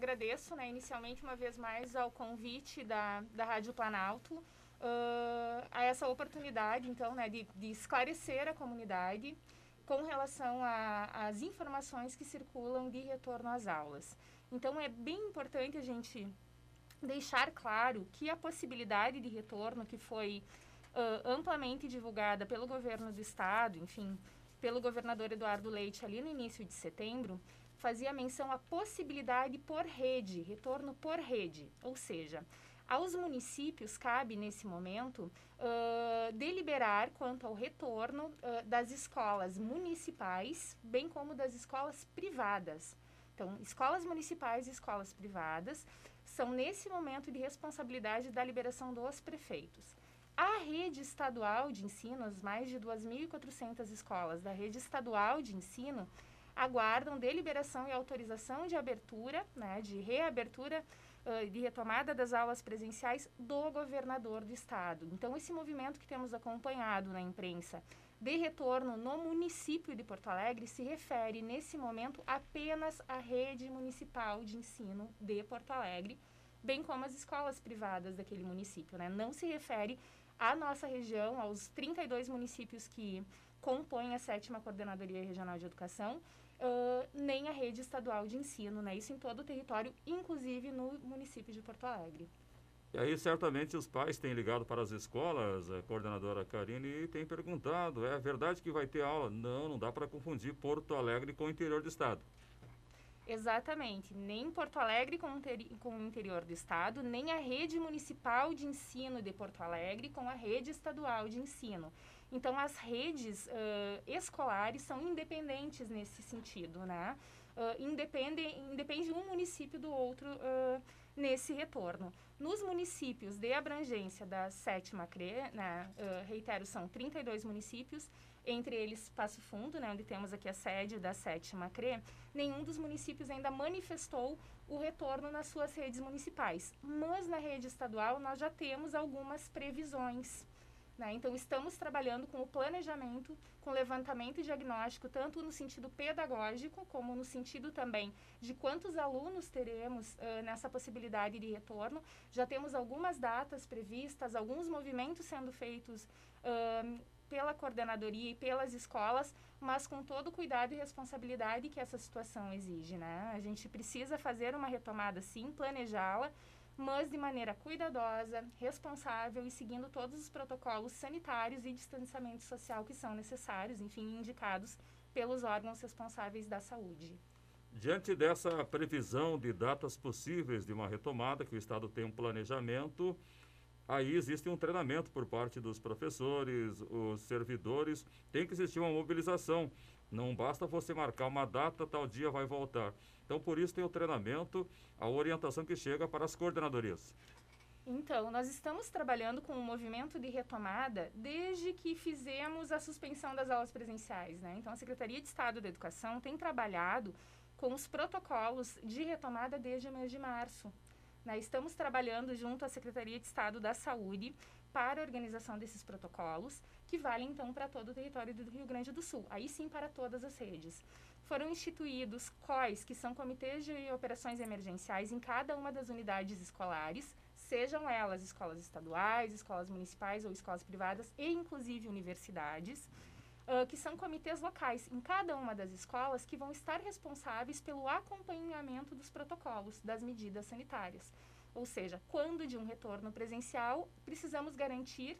agradeço, né, inicialmente, uma vez mais, ao convite da, da Rádio Planalto, uh, a essa oportunidade, então, né, de, de esclarecer a comunidade com relação às informações que circulam de retorno às aulas. Então, é bem importante a gente deixar claro que a possibilidade de retorno que foi uh, amplamente divulgada pelo governo do estado, enfim, pelo governador Eduardo Leite ali no início de setembro, fazia menção à possibilidade por rede, retorno por rede, ou seja, aos municípios cabe, nesse momento, uh, deliberar quanto ao retorno uh, das escolas municipais, bem como das escolas privadas. Então, escolas municipais e escolas privadas são, nesse momento, de responsabilidade da liberação dos prefeitos. A rede estadual de ensino, as mais de 2.400 escolas da rede estadual de ensino, aguardam deliberação e autorização de abertura, né, de reabertura de retomada das aulas presenciais do governador do estado. Então, esse movimento que temos acompanhado na imprensa de retorno no município de Porto Alegre se refere, nesse momento, apenas à rede municipal de ensino de Porto Alegre, bem como as escolas privadas daquele município. Né? Não se refere à nossa região, aos 32 municípios que compõem a sétima Coordenadoria Regional de Educação, uh, nem a rede estadual de ensino, né? Isso em todo o território, inclusive no município de Porto Alegre. E aí, certamente, os pais têm ligado para as escolas, a coordenadora Karine, e têm perguntado, é verdade que vai ter aula? Não, não dá para confundir Porto Alegre com o interior do estado. Exatamente. Nem Porto Alegre com, com o interior do estado, nem a rede municipal de ensino de Porto Alegre com a rede estadual de ensino. Então, as redes uh, escolares são independentes nesse sentido, né? Uh, independe, independe um município do outro uh, nesse retorno. Nos municípios de abrangência da sétima CRE, né, uh, reitero, são 32 municípios, entre eles Passo Fundo, né, onde temos aqui a sede da sétima CRE, nenhum dos municípios ainda manifestou o retorno nas suas redes municipais. Mas na rede estadual nós já temos algumas previsões. Né? Então, estamos trabalhando com o planejamento, com levantamento e diagnóstico, tanto no sentido pedagógico, como no sentido também de quantos alunos teremos uh, nessa possibilidade de retorno. Já temos algumas datas previstas, alguns movimentos sendo feitos. Uh, pela coordenadoria e pelas escolas, mas com todo o cuidado e responsabilidade que essa situação exige, né? A gente precisa fazer uma retomada, sim, planejá-la, mas de maneira cuidadosa, responsável e seguindo todos os protocolos sanitários e distanciamento social que são necessários, enfim, indicados pelos órgãos responsáveis da saúde. Diante dessa previsão de datas possíveis de uma retomada, que o Estado tem um planejamento, aí existe um treinamento por parte dos professores, os servidores, tem que existir uma mobilização. Não basta você marcar uma data, tal dia vai voltar. Então, por isso tem o treinamento, a orientação que chega para as coordenadorias. Então, nós estamos trabalhando com um movimento de retomada desde que fizemos a suspensão das aulas presenciais. Né? Então, a Secretaria de Estado da Educação tem trabalhado com os protocolos de retomada desde o mês de março. Né? Estamos trabalhando junto à Secretaria de Estado da Saúde para a organização desses protocolos, que valem então para todo o território do Rio Grande do Sul, aí sim para todas as redes. Foram instituídos COIs, que são comitês de operações emergenciais, em cada uma das unidades escolares, sejam elas escolas estaduais, escolas municipais ou escolas privadas, e inclusive universidades. Uh, que são comitês locais em cada uma das escolas que vão estar responsáveis pelo acompanhamento dos protocolos, das medidas sanitárias. Ou seja, quando de um retorno presencial, precisamos garantir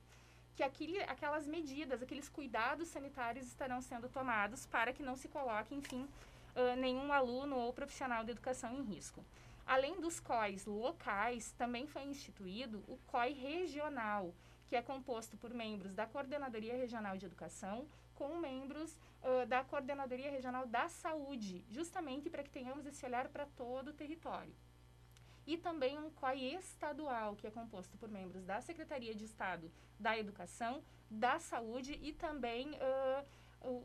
que aquele, aquelas medidas, aqueles cuidados sanitários estarão sendo tomados para que não se coloque, enfim, uh, nenhum aluno ou profissional de educação em risco. Além dos COIs locais, também foi instituído o COI regional, que é composto por membros da Coordenadoria Regional de Educação com membros uh, da Coordenadoria Regional da Saúde, justamente para que tenhamos esse olhar para todo o território e também um COI estadual, que é composto por membros da Secretaria de Estado da Educação, da Saúde e também uh,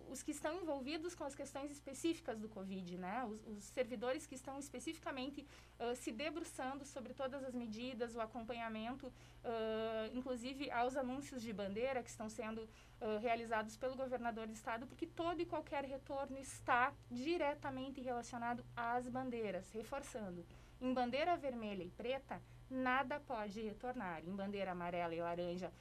os que estão envolvidos com as questões específicas do Covid, né? Os, os servidores que estão especificamente uh, se debruçando sobre todas as medidas, o acompanhamento, uh, inclusive aos anúncios de bandeira que estão sendo realizados pelo governador do estado, porque todo e qualquer retorno está diretamente relacionado às bandeiras, reforçando. Em bandeira vermelha e preta, nada pode retornar. Em bandeira amarela e laranja,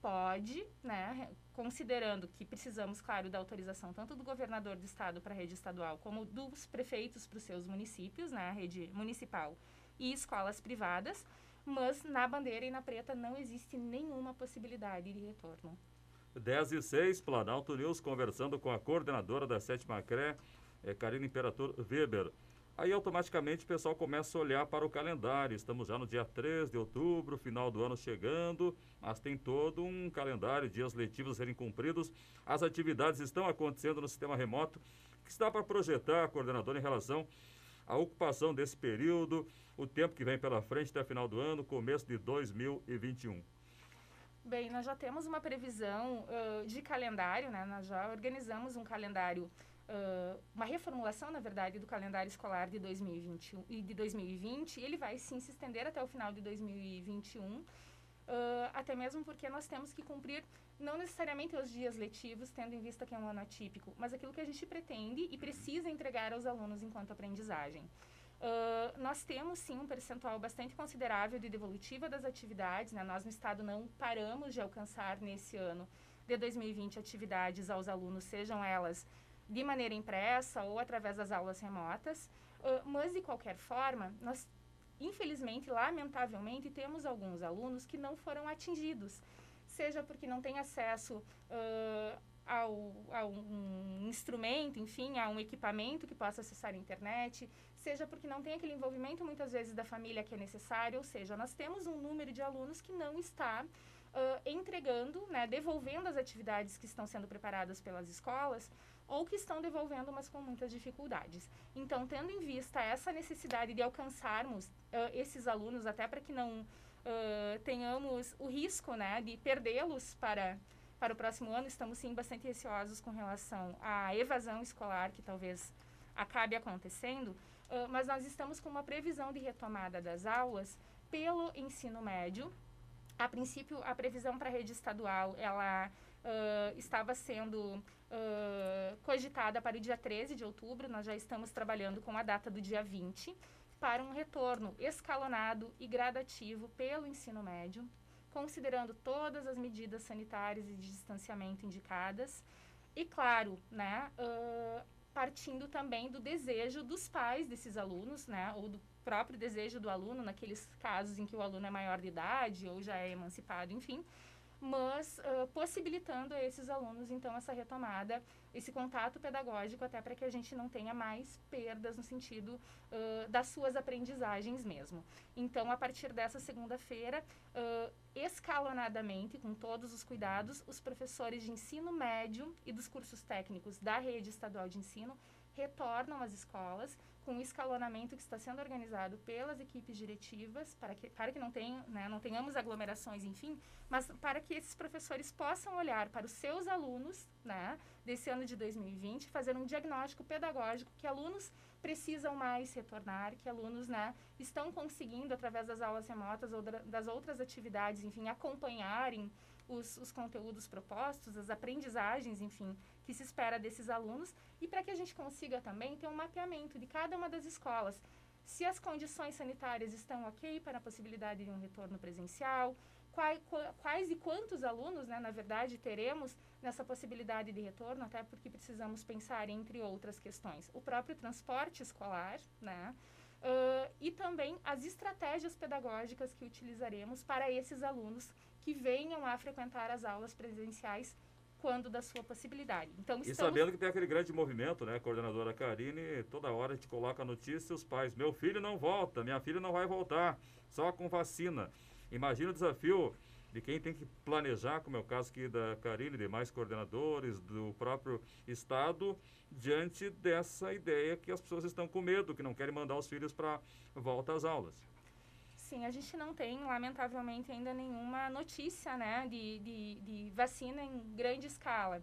pode, né, considerando que precisamos, claro, da autorização tanto do governador do estado para a rede estadual, como dos prefeitos para os seus municípios, né, a rede municipal e escolas privadas, mas na bandeira e na preta não existe nenhuma possibilidade de retorno. 10 e 6, Planalto News, conversando com a coordenadora da Sétima CRE, é, Karina Imperator Weber. Aí automaticamente o pessoal começa a olhar para o calendário. Estamos já no dia 3 de outubro, final do ano chegando, mas tem todo um calendário, dias letivos a serem cumpridos. As atividades estão acontecendo no sistema remoto. O que está para projetar, coordenador, em relação à ocupação desse período, o tempo que vem pela frente até final do ano, começo de 2021? Bem, nós já temos uma previsão uh, de calendário, né? Nós já organizamos um calendário uh, uma reformulação, na verdade, do calendário escolar de 2021 e de 2020. ele vai sim se estender até o final de 2021, uh, até mesmo porque nós temos que cumprir não necessariamente os dias letivos, tendo em vista que é um ano atípico, mas aquilo que a gente pretende e precisa entregar aos alunos enquanto aprendizagem. Uh, nós temos sim um percentual bastante considerável de devolutiva das atividades. Né? Nós no Estado não paramos de alcançar nesse ano de 2020 atividades aos alunos, sejam elas de maneira impressa ou através das aulas remotas, uh, mas de qualquer forma, nós infelizmente, lamentavelmente, temos alguns alunos que não foram atingidos, seja porque não têm acesso uh, ao, a um instrumento, enfim, a um equipamento que possa acessar a internet, seja porque não tem aquele envolvimento muitas vezes da família que é necessário, ou seja, nós temos um número de alunos que não está uh, entregando, né, devolvendo as atividades que estão sendo preparadas pelas escolas ou que estão devolvendo, mas com muitas dificuldades. Então, tendo em vista essa necessidade de alcançarmos uh, esses alunos, até para que não uh, tenhamos o risco né, de perdê-los para, para o próximo ano, estamos sim bastante receosos com relação à evasão escolar que talvez acabe acontecendo, uh, mas nós estamos com uma previsão de retomada das aulas pelo ensino médio. A princípio, a previsão para a rede estadual, ela uh, estava sendo uh, cogitada para o dia 13 de outubro, nós já estamos trabalhando com a data do dia 20, para um retorno escalonado e gradativo pelo ensino médio, considerando todas as medidas sanitárias e de distanciamento indicadas. E, claro, né, uh, partindo também do desejo dos pais desses alunos, né, ou do próprio desejo do aluno, naqueles casos em que o aluno é maior de idade ou já é emancipado, enfim, mas uh, possibilitando a esses alunos, então, essa retomada, esse contato pedagógico, até para que a gente não tenha mais perdas no sentido uh, das suas aprendizagens mesmo. Então, a partir dessa segunda-feira, uh, escalonadamente, com todos os cuidados, os professores de ensino médio e dos cursos técnicos da rede estadual de ensino retornam às escolas com o escalonamento que está sendo organizado pelas equipes diretivas, para que, para que não, né, não tenhamos aglomerações, enfim, mas para que esses professores possam olhar para os seus alunos né, desse ano de 2020, fazer um diagnóstico pedagógico que alunos precisam mais retornar, que alunos né, estão conseguindo, através das aulas remotas ou das outras atividades, enfim, acompanharem os, os conteúdos propostos, as aprendizagens, enfim, que se espera desses alunos e para que a gente consiga também ter um mapeamento de cada uma das escolas. Se as condições sanitárias estão ok para a possibilidade de um retorno presencial, quais, quais e quantos alunos, né, na verdade, teremos nessa possibilidade de retorno, até porque precisamos pensar entre outras questões. O próprio transporte escolar, né? Uh, e também as estratégias pedagógicas que utilizaremos para esses alunos que venham a frequentar as aulas presenciais quando da sua possibilidade. Então, estamos... E sabendo que tem aquele grande movimento, né, coordenadora Karine, toda hora a gente coloca a notícia os pais, meu filho não volta, minha filha não vai voltar, só com vacina. Imagina o desafio de quem tem que planejar, como é o caso aqui da Karine, demais coordenadores, do próprio Estado, diante dessa ideia que as pessoas estão com medo, que não querem mandar os filhos para volta às aulas sim, a gente não tem, lamentavelmente, ainda nenhuma notícia né, de, de, de vacina em grande escala.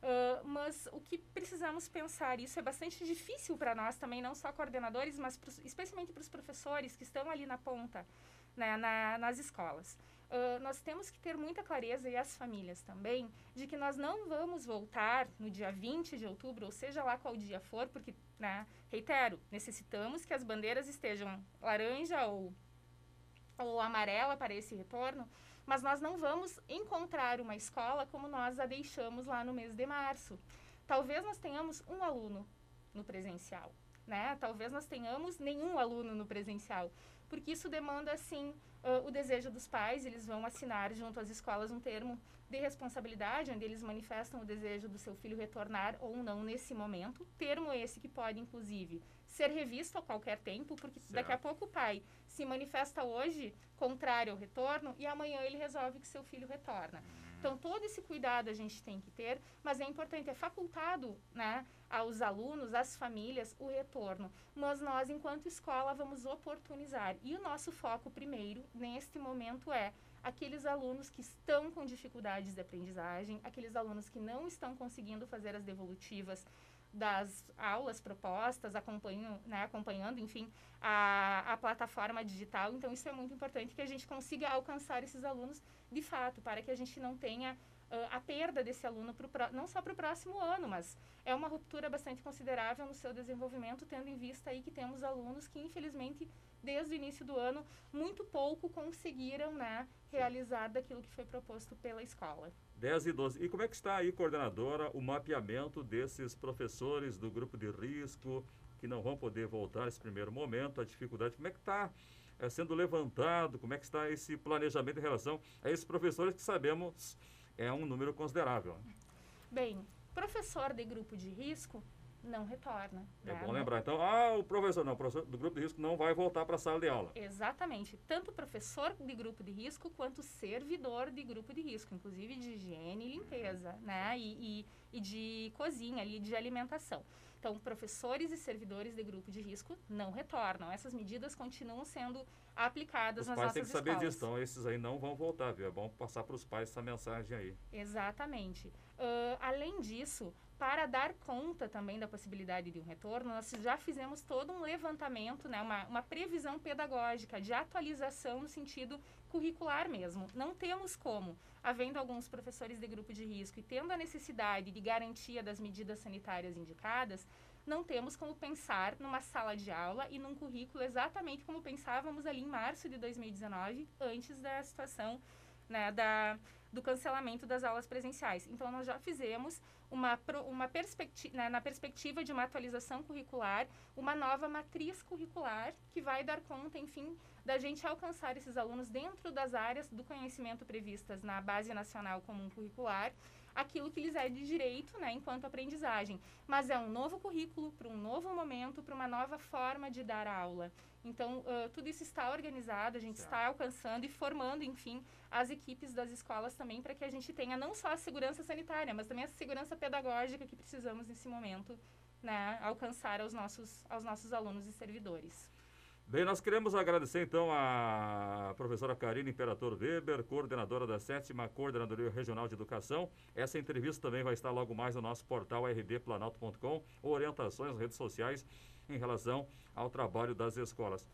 Uh, mas o que precisamos pensar, isso é bastante difícil para nós também, não só coordenadores, mas pros, especialmente para os professores que estão ali na ponta, né, na, nas escolas. Uh, nós temos que ter muita clareza, e as famílias também, de que nós não vamos voltar no dia 20 de outubro, ou seja lá qual dia for, porque, né, reitero, necessitamos que as bandeiras estejam laranja ou, ou amarela para esse retorno, mas nós não vamos encontrar uma escola como nós a deixamos lá no mês de março. Talvez nós tenhamos um aluno no presencial, né? Talvez nós tenhamos nenhum aluno no presencial, porque isso demanda, assim, uh, o desejo dos pais, eles vão assinar junto às escolas um termo de responsabilidade, onde eles manifestam o desejo do seu filho retornar ou não nesse momento. Termo esse que pode, inclusive, ser revisto a qualquer tempo, porque certo. daqui a pouco o pai se manifesta hoje contrário ao retorno e amanhã ele resolve que seu filho retorna. Então, todo esse cuidado a gente tem que ter, mas é importante, é facultado né, aos alunos, às famílias, o retorno. Mas nós, enquanto escola, vamos oportunizar. E o nosso foco primeiro, neste momento, é aqueles alunos que estão com dificuldades de aprendizagem, aqueles alunos que não estão conseguindo fazer as devolutivas das aulas propostas, acompanham, né, acompanhando, enfim, a, a plataforma digital. Então, isso é muito importante que a gente consiga alcançar esses alunos de fato, para que a gente não tenha uh, a perda desse aluno, pro, não só para o próximo ano, mas é uma ruptura bastante considerável no seu desenvolvimento, tendo em vista aí que temos alunos que, infelizmente, desde o início do ano, muito pouco conseguiram né, realizar daquilo que foi proposto pela escola. 10 e 12. E como é que está aí, coordenadora, o mapeamento desses professores do grupo de risco que não vão poder voltar nesse primeiro momento, a dificuldade, como é que está é, sendo levantado, como é que está esse planejamento em relação a esses professores que sabemos é um número considerável? Bem, professor de grupo de risco não retorna. É né? bom lembrar. Então, ah, o professor não, o professor do grupo de risco não vai voltar para a sala de aula. Exatamente. Tanto professor de grupo de risco quanto servidor de grupo de risco, inclusive de higiene e limpeza, né? E, e, e de cozinha ali, de alimentação. Então, professores e servidores de grupo de risco não retornam. Essas medidas continuam sendo aplicadas os nas nossas escolas. Os pais têm que saber disso, então esses aí não vão voltar, viu? É bom passar para os pais essa mensagem aí. Exatamente. Uh, além disso, para dar conta também da possibilidade de um retorno, nós já fizemos todo um levantamento, né, uma, uma previsão pedagógica de atualização no sentido curricular mesmo. Não temos como, havendo alguns professores de grupo de risco e tendo a necessidade de garantia das medidas sanitárias indicadas, não temos como pensar numa sala de aula e num currículo exatamente como pensávamos ali em março de 2019, antes da situação né, da, do cancelamento das aulas presenciais. Então, nós já fizemos uma, uma perspectiva, né, na perspectiva de uma atualização curricular, uma nova matriz curricular que vai dar conta, enfim, da gente alcançar esses alunos dentro das áreas do conhecimento previstas na Base Nacional Comum Curricular, aquilo que lhes é de direito, né, enquanto aprendizagem. Mas é um novo currículo para um novo momento, para uma nova forma de dar aula. Então, uh, tudo isso está organizado, a gente certo. está alcançando e formando, enfim, as equipes das escolas também para que a gente tenha não só a segurança sanitária, mas também a segurança pedagógica que precisamos nesse momento né, alcançar aos nossos, aos nossos alunos e servidores. Bem, nós queremos agradecer então a professora Karine Imperator Weber, coordenadora da sétima Coordenadoria Regional de Educação. Essa entrevista também vai estar logo mais no nosso portal rdplanalto.com, orientações nas redes sociais em relação ao trabalho das escolas.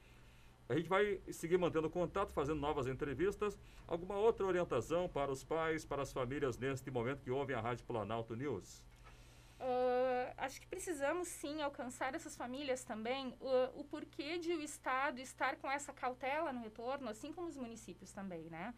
A gente vai seguir mantendo contato, fazendo novas entrevistas. Alguma outra orientação para os pais, para as famílias neste momento que ouvem a Rádio Planalto News? Uh, acho que precisamos sim alcançar essas famílias também uh, o porquê de o Estado estar com essa cautela no retorno, assim como os municípios também, né?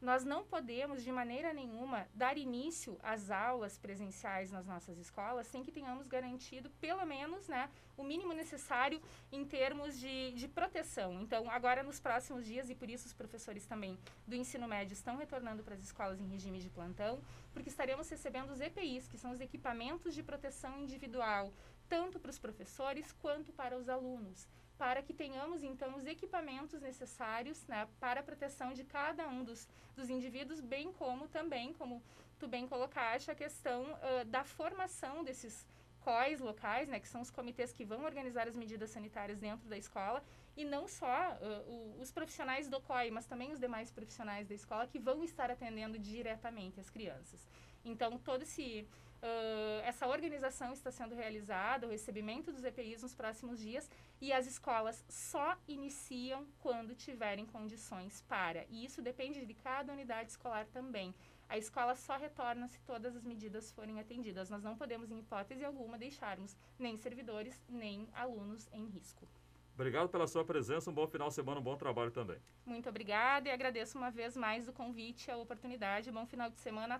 Nós não podemos, de maneira nenhuma, dar início às aulas presenciais nas nossas escolas sem que tenhamos garantido, pelo menos, né, o mínimo necessário em termos de, de proteção. Então, agora, nos próximos dias, e por isso os professores também do ensino médio estão retornando para as escolas em regime de plantão, porque estaremos recebendo os EPIs, que são os equipamentos de proteção individual, tanto para os professores quanto para os alunos para que tenhamos então os equipamentos necessários né, para a proteção de cada um dos, dos indivíduos, bem como também, como tu bem colocaste, a questão uh, da formação desses COIs locais, né, que são os comitês que vão organizar as medidas sanitárias dentro da escola, e não só uh, o, os profissionais do COI, mas também os demais profissionais da escola que vão estar atendendo diretamente as crianças. Então, todo esse Uh, essa organização está sendo realizada, o recebimento dos EPIs nos próximos dias e as escolas só iniciam quando tiverem condições para. E isso depende de cada unidade escolar também. A escola só retorna se todas as medidas forem atendidas. Nós não podemos, em hipótese alguma, deixarmos nem servidores nem alunos em risco. Obrigado pela sua presença, um bom final de semana, um bom trabalho também. Muito obrigada e agradeço uma vez mais o convite, a oportunidade. Bom final de semana a